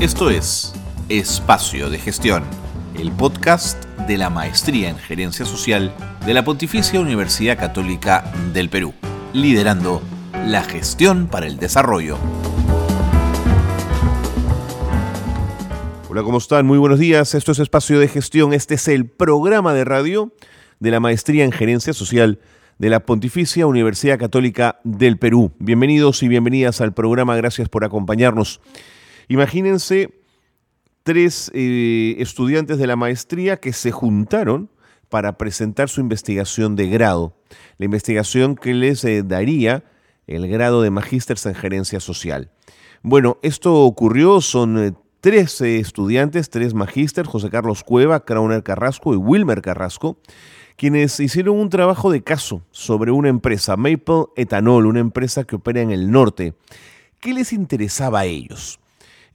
Esto es Espacio de Gestión, el podcast de la Maestría en Gerencia Social de la Pontificia Universidad Católica del Perú, liderando la gestión para el desarrollo. Hola, ¿cómo están? Muy buenos días. Esto es Espacio de Gestión. Este es el programa de radio de la Maestría en Gerencia Social de la Pontificia Universidad Católica del Perú. Bienvenidos y bienvenidas al programa. Gracias por acompañarnos. Imagínense tres eh, estudiantes de la maestría que se juntaron para presentar su investigación de grado, la investigación que les eh, daría el grado de magíster en gerencia social. Bueno, esto ocurrió, son eh, tres estudiantes, tres magíster, José Carlos Cueva, Crauner Carrasco y Wilmer Carrasco, quienes hicieron un trabajo de caso sobre una empresa, Maple Ethanol, una empresa que opera en el norte. ¿Qué les interesaba a ellos?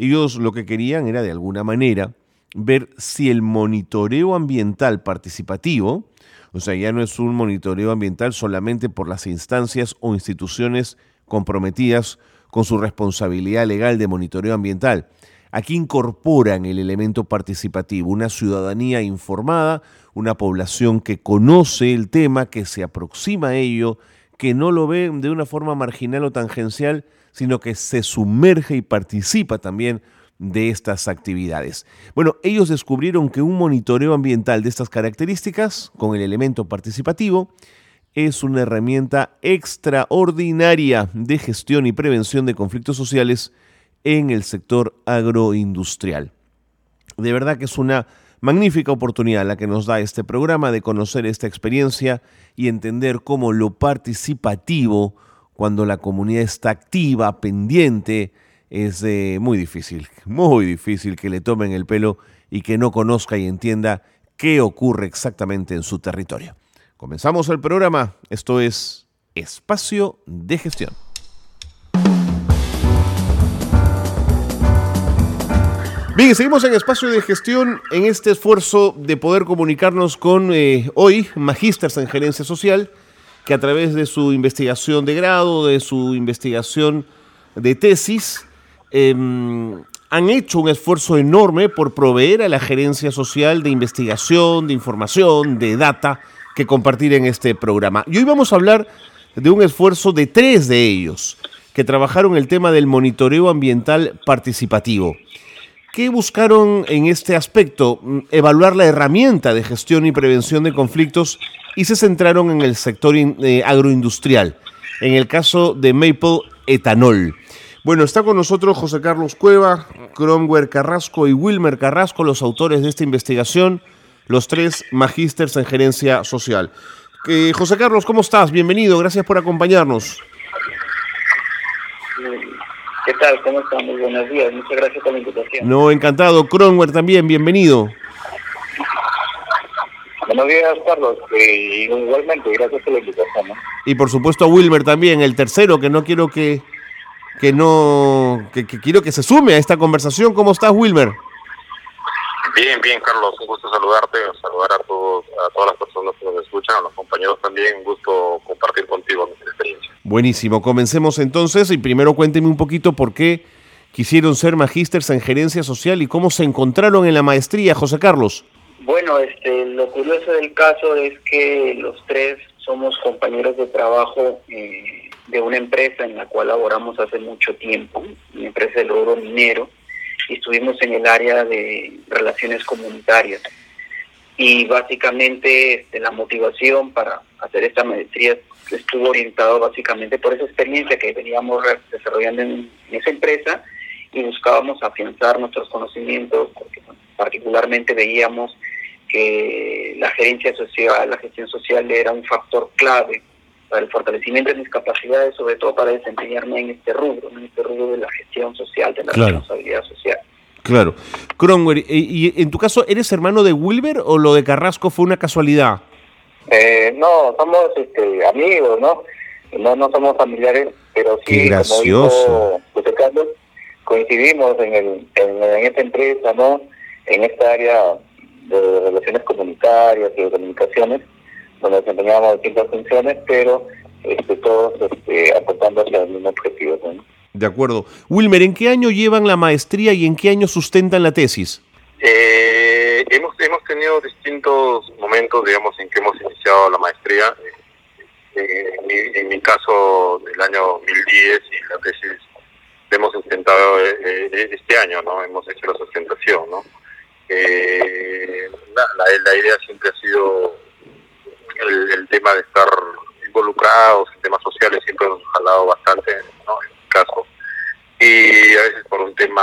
Ellos lo que querían era de alguna manera ver si el monitoreo ambiental participativo, o sea, ya no es un monitoreo ambiental solamente por las instancias o instituciones comprometidas con su responsabilidad legal de monitoreo ambiental. Aquí incorporan el elemento participativo, una ciudadanía informada, una población que conoce el tema, que se aproxima a ello, que no lo ve de una forma marginal o tangencial, sino que se sumerge y participa también de estas actividades. Bueno, ellos descubrieron que un monitoreo ambiental de estas características, con el elemento participativo, es una herramienta extraordinaria de gestión y prevención de conflictos sociales en el sector agroindustrial. De verdad que es una magnífica oportunidad la que nos da este programa de conocer esta experiencia y entender cómo lo participativo cuando la comunidad está activa, pendiente, es eh, muy difícil, muy difícil que le tomen el pelo y que no conozca y entienda qué ocurre exactamente en su territorio. Comenzamos el programa, esto es Espacio de Gestión. Bien, seguimos en espacio de gestión en este esfuerzo de poder comunicarnos con eh, hoy magísters en gerencia social que a través de su investigación de grado, de su investigación de tesis, em, han hecho un esfuerzo enorme por proveer a la gerencia social de investigación, de información, de data que compartir en este programa. Y hoy vamos a hablar de un esfuerzo de tres de ellos que trabajaron el tema del monitoreo ambiental participativo. ¿Qué buscaron en este aspecto? Mm, evaluar la herramienta de gestión y prevención de conflictos y se centraron en el sector eh, agroindustrial, en el caso de Maple Etanol. Bueno, está con nosotros José Carlos Cueva, Cromwell Carrasco y Wilmer Carrasco, los autores de esta investigación, los tres magísters en gerencia social. Eh, José Carlos, ¿cómo estás? Bienvenido, gracias por acompañarnos. ¿Qué tal? ¿Cómo están? Muy buenos días. Muchas gracias por la invitación. No, encantado. Cromwell también, bienvenido. Buenos días, Carlos. Eh, igualmente, gracias por la invitación. Y por supuesto a Wilmer también, el tercero, que no quiero que, que no, que, quiero que se sume a esta conversación. ¿Cómo estás, Wilmer? Bien, bien, Carlos. Un gusto saludarte, saludar a, todos, a todas las personas que nos escuchan, a los compañeros también. Un gusto compartir contigo nuestra experiencia. Buenísimo. Comencemos entonces y primero cuénteme un poquito por qué quisieron ser magísters en gerencia social y cómo se encontraron en la maestría, José Carlos. Bueno, este, lo curioso del caso es que los tres somos compañeros de trabajo eh, de una empresa en la cual laboramos hace mucho tiempo, una empresa del oro minero, y estuvimos en el área de relaciones comunitarias. Y básicamente este, la motivación para hacer esta maestría estuvo orientado básicamente por esa experiencia que veníamos desarrollando en, esa empresa y buscábamos afianzar nuestros conocimientos, porque particularmente veíamos que la gerencia social, la gestión social era un factor clave para el fortalecimiento de mis capacidades, sobre todo para desempeñarme en este rubro, en este rubro de la gestión social, de la responsabilidad social. Claro. Cromwell, ¿y en tu caso eres hermano de Wilber o lo de Carrasco fue una casualidad? Eh, no, somos este, amigos, ¿no? ¿no? No somos familiares, pero sí, gracioso. como dijo Carlos, coincidimos en, el, en, en esta empresa, ¿no? En esta área de relaciones comunitarias y de comunicaciones, donde desempeñábamos distintas funciones, pero este, todos este, aportando hacia el mismo objetivo. De acuerdo. Wilmer, ¿en qué año llevan la maestría y en qué año sustentan la tesis? Eh, hemos, hemos tenido distintos momentos, digamos, en que hemos iniciado la maestría. en, mi, caso, del año 2010 y la tesis hemos intentado este año, ¿no? Hemos hecho la sustentación, ¿no? la, la, idea siempre ha sido el, tema de estar involucrados en temas sociales, siempre hemos jalado bastante, ¿no? En mi caso. Y a veces por un tema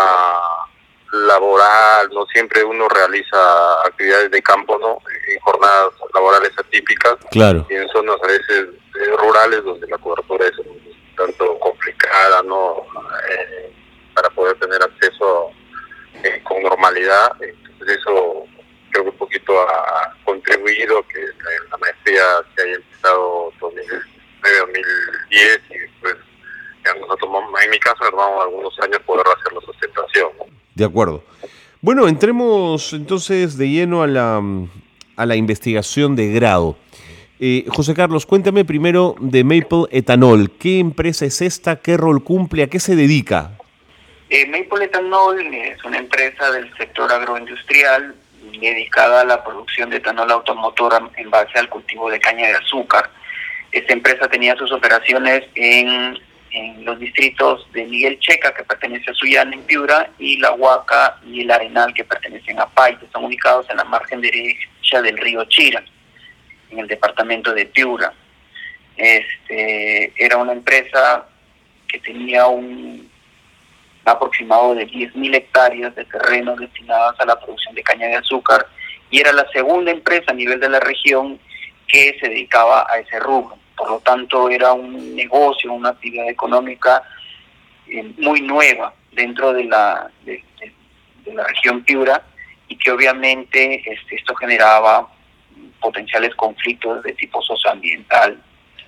laboral, no siempre uno realiza actividades de campo, ¿no? En jornadas laborales atípicas. Claro. Y en zonas a veces eh, rurales donde la cobertura es tanto complicada, ¿no? Eh, para poder tener acceso eh, con normalidad. Entonces eso creo que un poquito ha contribuido que la, maestría se haya empezado en 2010 y después en mi caso nos tomamos algunos años poder hacer la sustentación. De acuerdo. Bueno, entremos entonces de lleno a la, a la investigación de grado. Eh, José Carlos, cuéntame primero de Maple Ethanol. ¿Qué empresa es esta? ¿Qué rol cumple? ¿A qué se dedica? Eh, Maple Ethanol es una empresa del sector agroindustrial dedicada a la producción de etanol automotor en base al cultivo de caña de azúcar. Esta empresa tenía sus operaciones en, los distritos de Miguel Checa, que pertenece a Suyana, en Piura, y La Huaca y el Arenal, que pertenecen a que están ubicados en la margen derecha del río Chira, en el departamento de Piura. Este, era una empresa que tenía un aproximado de 10.000 hectáreas de terreno destinadas a la producción de caña de azúcar y era la segunda empresa a nivel de la región que se dedicaba a ese rubro. Por lo tanto, era un negocio, una actividad económica eh, muy nueva dentro de la, de, la región Piura y que obviamente este, esto generaba potenciales conflictos de tipo socioambiental,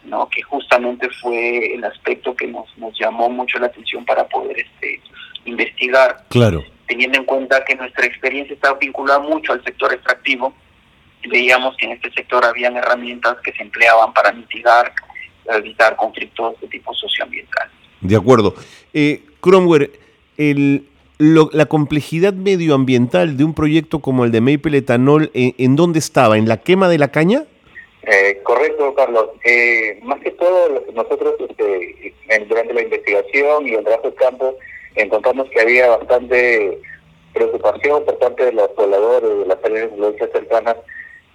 ¿no? que justamente fue el aspecto que nos, nos llamó mucho la atención para poder este, investigar, claro. teniendo en cuenta que nuestra experiencia estaba vinculada mucho al sector extractivo, veíamos que en este sector habían herramientas que se empleaban para mitigar, evitar conflictos de tipo socioambiental. De acuerdo. Eh, Cromwell, el, la complejidad medioambiental de un proyecto como el de Maple Etanol, ¿en, en dónde estaba? ¿En la quema de la caña? Eh, correcto, Carlos. Eh, más que todo, nosotros este, durante la investigación y el trabajo de campo encontramos que había bastante preocupación por parte de los pobladores de las áreas de cercanas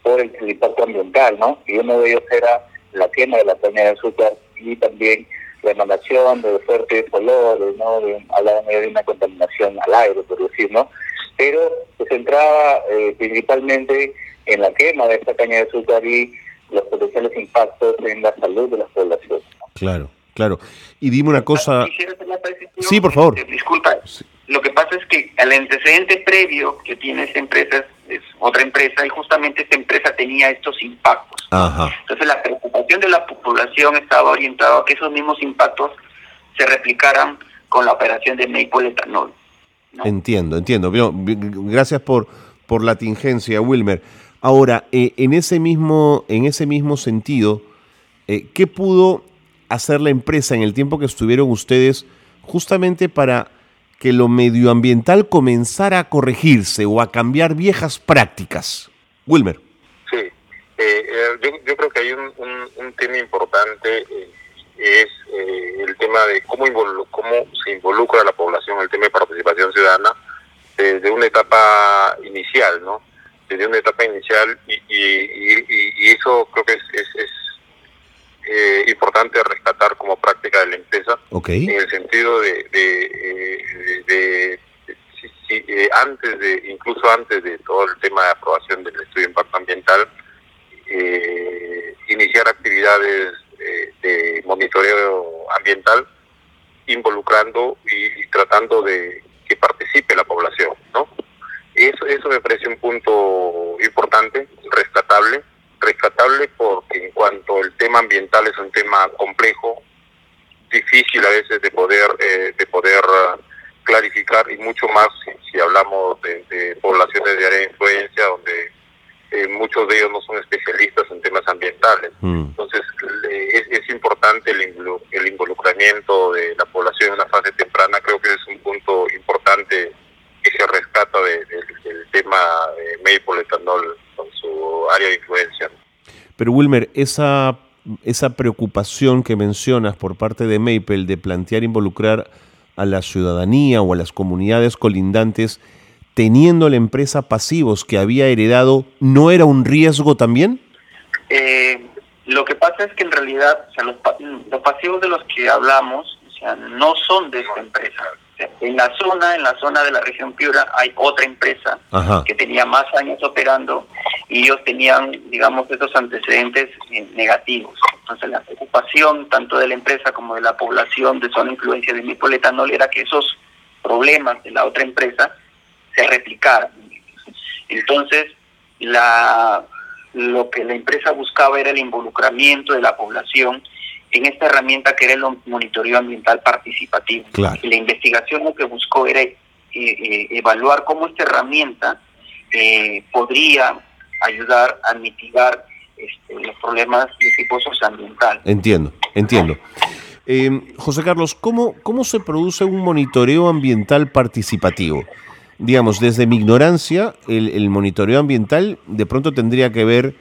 por el, impacto ambiental, ¿no? Y uno de ellos era la quema de la caña de azúcar y también la emanación de fuertes olores, ¿no? De, de una contaminación al aire, por decir, ¿no? Pero se centraba eh, principalmente en la quema de esta caña de azúcar y los potenciales impactos en la salud de las poblaciones. Claro, claro. Y dime una cosa... Sí, por favor. Disculpa, lo que pasa es que el antecedente previo que tiene esta empresa es, otra empresa y justamente esta empresa tenía estos impactos. Entonces la preocupación de la población estaba orientada a que esos mismos impactos se replicaran con la operación de Maple Ethanol. Entiendo, entiendo. Gracias por, por la tingencia, Wilmer. Ahora, eh, en, ese mismo, en ese mismo sentido, eh, ¿qué pudo hacer la empresa en el tiempo que estuvieron ustedes justamente para que lo medioambiental comenzara a corregirse o a cambiar viejas prácticas? Wilmer. Sí, eh, yo, creo que hay un, tema importante, es el tema de cómo, cómo se involucra la población, el tema de participación ciudadana, desde una etapa inicial, ¿no? desde una etapa inicial y, y, eso creo que es, es, eh, importante rescatar como práctica de la empresa en el sentido de, de, eh, antes de incluso antes de todo el tema de aprobación del estudio de impacto ambiental eh, iniciar actividades de monitoreo ambiental involucrando y tratando de que participe la población, ¿no? Eso, eso me parece un punto importante, rescatable, rescatable porque en cuanto el tema ambiental es un tema complejo, difícil a veces de poder eh, de poder ah, clarificar y mucho más si, si hablamos de, poblaciones de área de influencia donde eh, muchos de ellos no son especialistas en temas ambientales. Mm. Entonces es, importante el, el involucramiento de la población en una fase temprana, creo que es un punto importante que se rescata de, del tema eh, de Maple Etanol pero Wilmer, esa, esa preocupación que mencionas por parte de Maple de plantear involucrar a la ciudadanía o a las comunidades colindantes teniendo la empresa pasivos que había heredado, ¿no era un riesgo también? Eh, lo que pasa es que en realidad los, los pasivos de los que hablamos o sea, no son de esta empresa en la zona, en la zona de la región Piura, hay otra empresa que tenía más años operando y ellos tenían, digamos, esos antecedentes negativos. Entonces, la preocupación tanto de la empresa como de la población de zona influencia de Mipoletanol era que esos problemas de la otra empresa se replicaran. Entonces, la, lo que la empresa buscaba era el involucramiento de la población en esta herramienta que era el monitoreo ambiental participativo. Y la investigación lo que buscó era eh, eh, evaluar cómo esta herramienta eh, podría ayudar a mitigar este, los problemas de tipo socioambiental. Entiendo, entiendo. José Carlos, ¿cómo, ¿cómo se produce un monitoreo ambiental participativo? Digamos, desde mi ignorancia, el, el monitoreo ambiental de pronto tendría que ver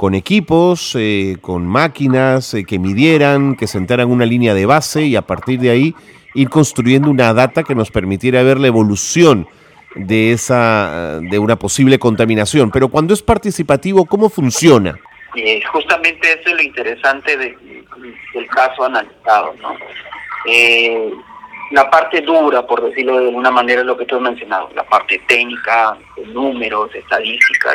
con equipos, eh, con máquinas eh, que midieran, que sentaran una línea de base y a partir de ahí ir construyendo una data que nos permitiera ver la evolución de esa de una posible contaminación. Pero cuando es participativo, ¿cómo funciona? Eh, justamente eso es lo interesante del caso analizado, ¿no? la parte dura, por decirlo de alguna manera, es lo que tú has mencionado, la parte técnica, números, estadísticas,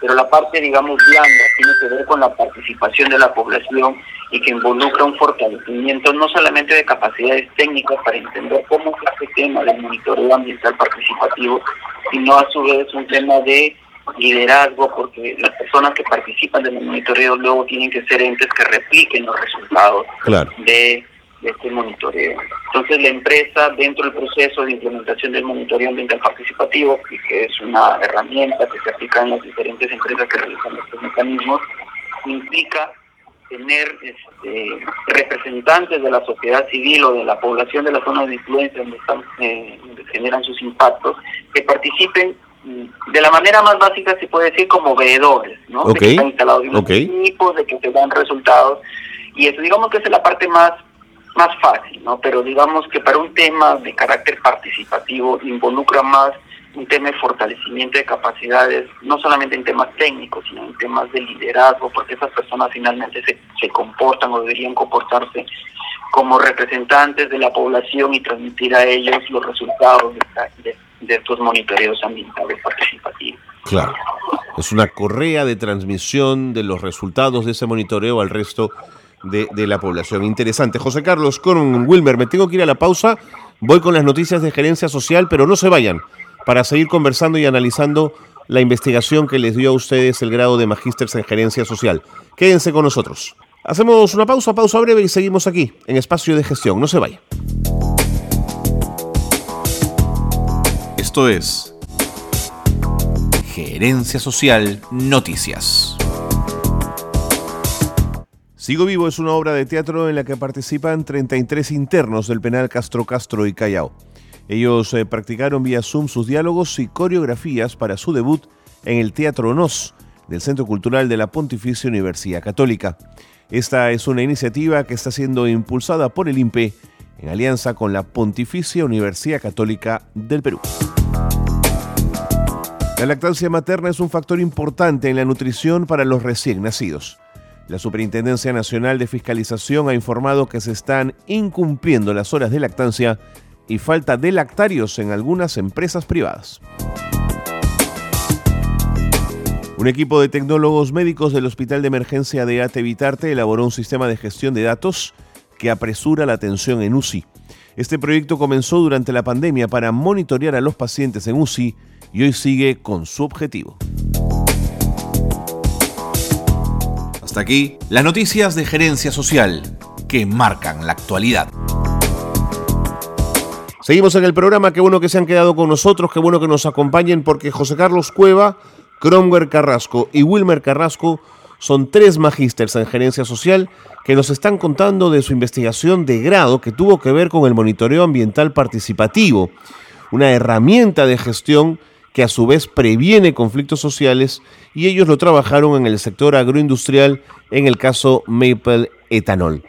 pero la parte, digamos, blanda tiene que ver con la participación de la población y que involucra un fortalecimiento no solamente de capacidades técnicas para entender cómo es este tema del monitoreo ambiental participativo, sino a su vez un tema de liderazgo, porque las personas que participan del monitoreo luego tienen que ser entes que repliquen los resultados de de este monitoreo. Entonces la empresa dentro del proceso de implementación del monitoreo ambiental participativo, que es una herramienta que se aplica en las diferentes empresas que realizan estos mecanismos, implica tener este, representantes de la sociedad civil o de la población de la zona de influencia donde, están, eh, generan sus impactos, que participen mm, de la manera más básica se puede decir como veedores, ¿no? De que están instalados en equipos, de que se dan resultados. Y eso digamos que es la parte más más fácil, ¿no? Pero digamos que para un tema de carácter participativo involucra más un tema de fortalecimiento de capacidades, no solamente en temas técnicos, sino en temas de liderazgo, porque esas personas finalmente se, se comportan o deberían comportarse como representantes de la población y transmitir a ellos los resultados de, de estos monitoreos ambientales participativos. Claro, es una correa de transmisión de los resultados de ese monitoreo al resto de, la población. Interesante. José Carlos, con Wilmer, me tengo que ir a la pausa. Voy con las noticias de gerencia social, pero no se vayan para seguir conversando y analizando la investigación que les dio a ustedes el grado de magíster en gerencia social. Quédense con nosotros. Hacemos una pausa, pausa breve y seguimos aquí en espacio de gestión. No se vayan. Esto es Gerencia Social Noticias. Sigo Vivo es una obra de teatro en la que participan 33 internos del penal Castro Castro y Callao. Ellos eh, practicaron vía Zoom sus diálogos y coreografías para su debut en el Teatro NOS del Centro Cultural de la Pontificia Universidad Católica. Esta es una iniciativa que está siendo impulsada por el INPE en alianza con la Pontificia Universidad Católica del Perú. La lactancia materna es un factor importante en la nutrición para los recién nacidos. La Superintendencia Nacional de Fiscalización ha informado que se están incumpliendo las horas de lactancia y falta de lactarios en algunas empresas privadas. Un equipo de tecnólogos médicos del Hospital de Emergencia de Ate Vitarte elaboró un sistema de gestión de datos que apresura la atención en UCI. Este proyecto comenzó durante la pandemia para monitorear a los pacientes en UCI y hoy sigue con su objetivo. Aquí las noticias de gerencia social que marcan la actualidad. Seguimos en el programa, qué bueno que se han quedado con nosotros, qué bueno que nos acompañen porque José Carlos Cueva, Cromwell Carrasco y Wilmer Carrasco son tres magísters en gerencia social que nos están contando de su investigación de grado que tuvo que ver con el monitoreo ambiental participativo, una herramienta de gestión que a su vez previene conflictos sociales y ellos lo trabajaron en el sector agroindustrial en el caso Maple Ethanol.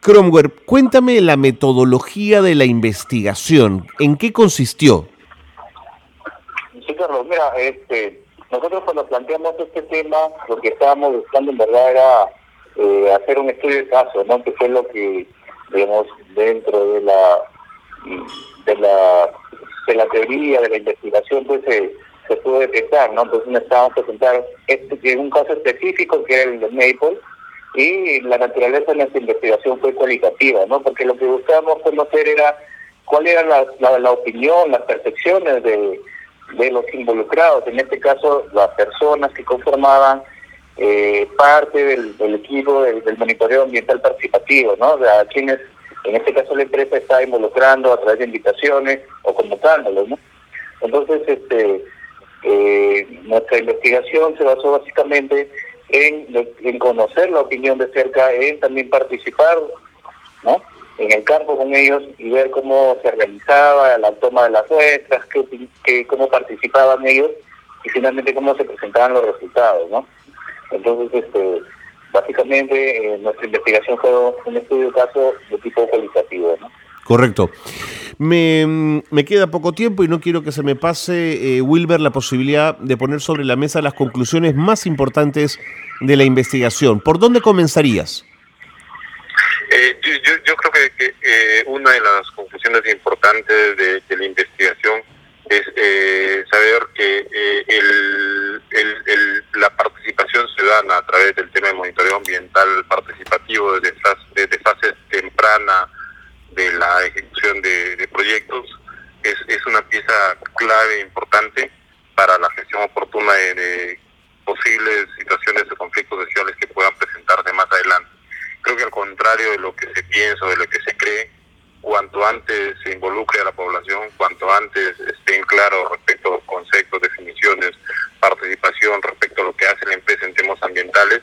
Cromwell, cuéntame la metodología de la investigación. ¿En qué consistió? Sí, Carlos, mira, este, nosotros cuando planteamos este tema, lo que estábamos buscando en verdad era eh, hacer un estudio de caso, ¿no? Que fue lo que, digamos, dentro de la de la de la teoría, de la investigación, pues se, se pudo detectar, ¿no? Entonces necesitábamos presentar este, un caso específico que era el de Maple, y la naturaleza de nuestra investigación fue cualitativa, ¿no? Porque lo que buscábamos conocer era cuál era la, la, opinión, las percepciones de, de, los involucrados, en este caso las personas que conformaban eh, parte del, del equipo del, monitoreo ambiental participativo, ¿no? O sea, quienes, en este caso la empresa está involucrando a través de invitaciones o convocándolos, ¿no? Entonces, este, eh, nuestra investigación se basó básicamente en, conocer la opinión de cerca, en también participar ¿no? en el campo con ellos y ver cómo se realizaba la toma de las muestras, que, cómo participaban ellos y finalmente cómo se presentaban los resultados. ¿no? Entonces, este, básicamente eh, nuestra investigación fue un estudio de caso de tipo cualitativo. ¿no? Correcto. Me, queda poco tiempo y no quiero que se me pase, eh, Wilber, la posibilidad de poner sobre la mesa las conclusiones más importantes de la investigación. ¿Por dónde comenzarías? Eh, yo, creo que, eh, una de las conclusiones importantes de, la investigación es saber que la participación ciudadana a través del tema de monitoreo ambiental participativo desde, desde fases temprana de la ejecución de, proyectos es, es, una pieza clave importante para la gestión oportuna de, posibles situaciones de conflictos sociales que puedan presentarse más adelante. Creo que al contrario de lo que se piensa, de lo que se cree, cuanto antes se involucre a la población, cuanto antes estén claros respecto a los conceptos, definiciones, participación respecto a lo que hace la empresa en temas ambientales,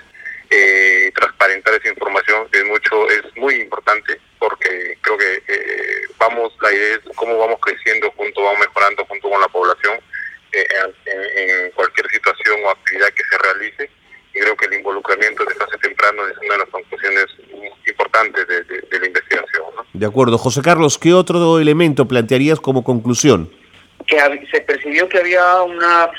eh, transparentar esa información es mucho, es muy importante porque creo que eh, vamos, la idea es cómo vamos creciendo junto, vamos mejorando junto con la población eh, en, cualquier situación o actividad que se realice. Y creo que el involucramiento de fase temprano es una de las conclusiones importantes de, la investigación. De acuerdo. José Carlos, ¿qué otro elemento plantearías como conclusión? Que se percibió que había una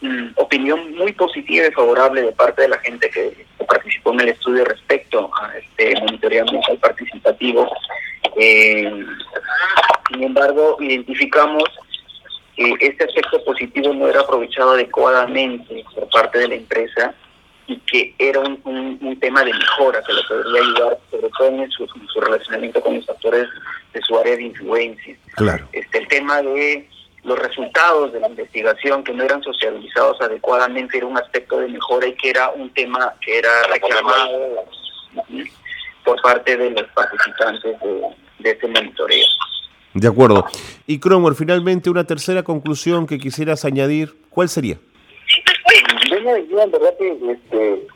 mm, opinión muy positiva y favorable de parte de la gente que participó en el estudio respecto a este monitoreo ambiental participativo. Eh, sin embargo, identificamos que este aspecto positivo no era aprovechado adecuadamente por parte de la empresa y que era un, un, tema de mejora que le podría ayudar, sobre todo en su, su, relacionamiento con los actores de su área de influencia. Claro. Este, el tema de los resultados de la investigación que no eran socializados adecuadamente era un aspecto de mejora y que era un tema que era reclamado por parte de los participantes de, este monitoreo. De acuerdo. Y Cromwell, finalmente una tercera conclusión que quisieras añadir, ¿cuál sería? Yo en verdad, que este,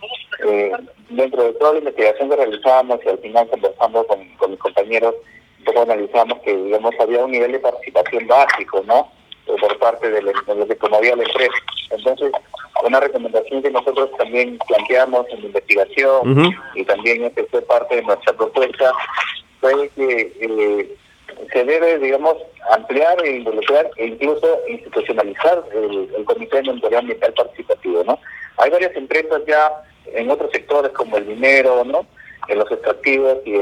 eh, dentro de toda la investigación que realizábamos y al final conversando con, con mis compañeros, un poco analizamos que, digamos, había un nivel de participación básico, ¿no? Por parte de, lo que promovía la empresa. Entonces, una recomendación que nosotros también planteamos en la investigación y también que fue parte de nuestra propuesta fue que eh, se debe, digamos, ampliar e involucrar e incluso institucionalizar el, Comité de Monitoreo Ambiental Participativo, ¿no? Hay varias empresas ya en otros sectores como el dinero, ¿no? En los extractivos y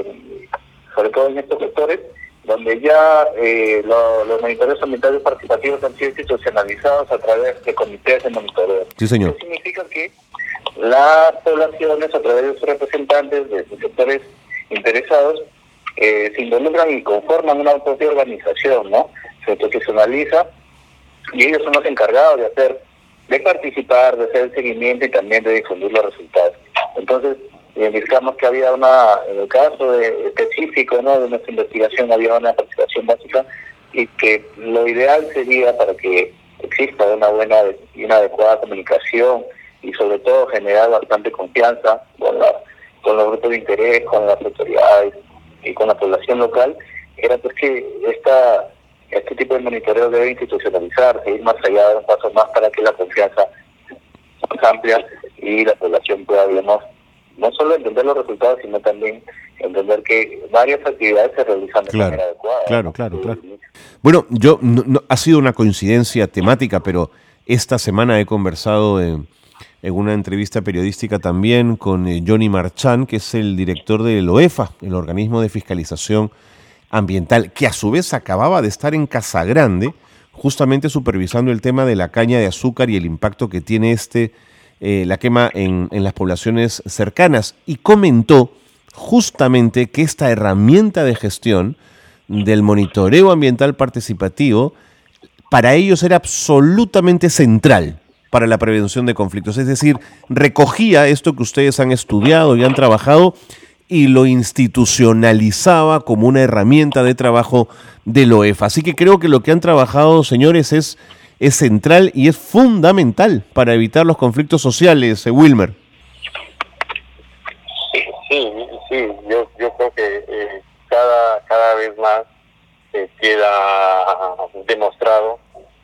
sobre todo en estos sectores donde ya eh, los monitoreos ambientales participativos han sido institucionalizados a través de comités de monitoreo. Sí, señor. Eso significa que las poblaciones, a través de sus representantes de sus sectores interesados, eh, se involucran y conforman una propia organización, ¿no? Se institucionaliza y ellos son los encargados de hacer, de participar, de hacer el seguimiento y también de difundir los resultados. Entonces, identificamos que había una, en el caso de, específico de nuestra investigación, había una participación básica y que lo ideal sería para que exista una buena y una adecuada comunicación y sobre todo generar bastante confianza con, los grupos de interés, con las autoridades y con la población local, era pues que esta este tipo de monitoreo debe institucionalizarse, ir más allá de un paso más para que la confianza sea amplia y la población pueda, digamos, no solo entender los resultados, sino también entender que varias actividades se realizan de manera adecuada. Claro, claro, claro. Bueno, yo no, ha sido una coincidencia temática, pero esta semana he conversado en, una entrevista periodística también con eh, Johnny Marchán, que es el director del OEFA, el organismo de fiscalización ambiental, que a su vez acababa de estar en Casa Grande, justamente supervisando el tema de la caña de azúcar y el impacto que tiene este eh, la quema en, en las poblaciones cercanas y comentó justamente que esta herramienta de gestión del monitoreo ambiental participativo para ellos era absolutamente central para la prevención de conflictos. Es decir, recogía esto que ustedes han estudiado y han trabajado y lo institucionalizaba como una herramienta de trabajo del OEF. Así que creo que lo que han trabajado, señores, es es central y es fundamental para evitar los conflictos sociales, eh, Wilmer. Sí, sí, Yo, yo creo que eh, cada, cada vez más eh, queda demostrado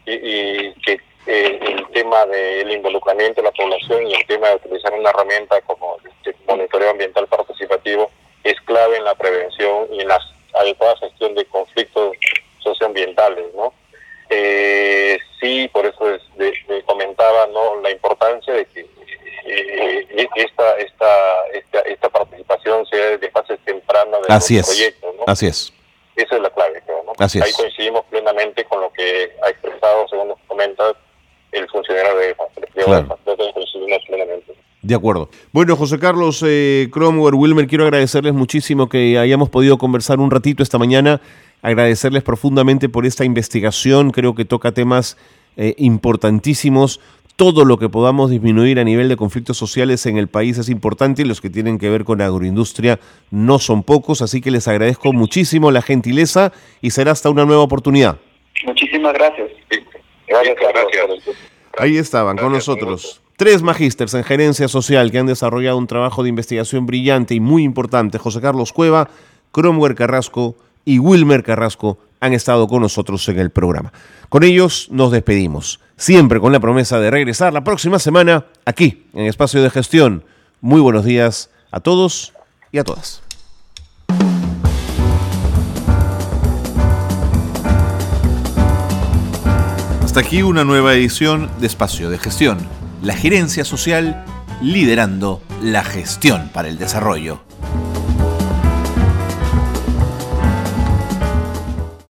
y, que el tema del involucramiento de la población y el tema de utilizar una herramienta como el monitoreo ambiental participativo es clave en la prevención y en la adecuada gestión de conflictos socioambientales, ¿no? Eh, sí, por eso es comentaba no la importancia de que eh, esta, esta, esta, participación sea desde fases tempranas de Así proyectos. ¿no? Así es. Esa es la clave, creo. ¿no? Así Ahí coincidimos plenamente con lo que ha expresado, según nos comenta, el funcionario de EFA. De coincidimos plenamente. De acuerdo. Bueno, José Carlos eh, Cromwell, Wilmer, quiero agradecerles muchísimo que hayamos podido conversar un ratito esta mañana agradecerles profundamente por esta investigación. Creo que toca temas eh, importantísimos. Todo lo que podamos disminuir a nivel de conflictos sociales en el país es importante y los que tienen que ver con agroindustria no son pocos. Así que les agradezco muchísimo la gentileza y será hasta una nueva oportunidad. Muchísimas gracias. Gracias. gracias. Ahí estaban con nosotros. Tres magísters en gerencia social que han desarrollado un trabajo de investigación brillante y muy importante. José Carlos Cueva, Cromwell Carrasco y Wilmer Carrasco han estado con nosotros en el programa. Con ellos nos despedimos, siempre con la promesa de regresar la próxima semana aquí en Espacio de Gestión. Muy buenos días a todos y a todas. Hasta aquí una nueva edición de Espacio de Gestión, la gerencia social liderando la gestión para el desarrollo.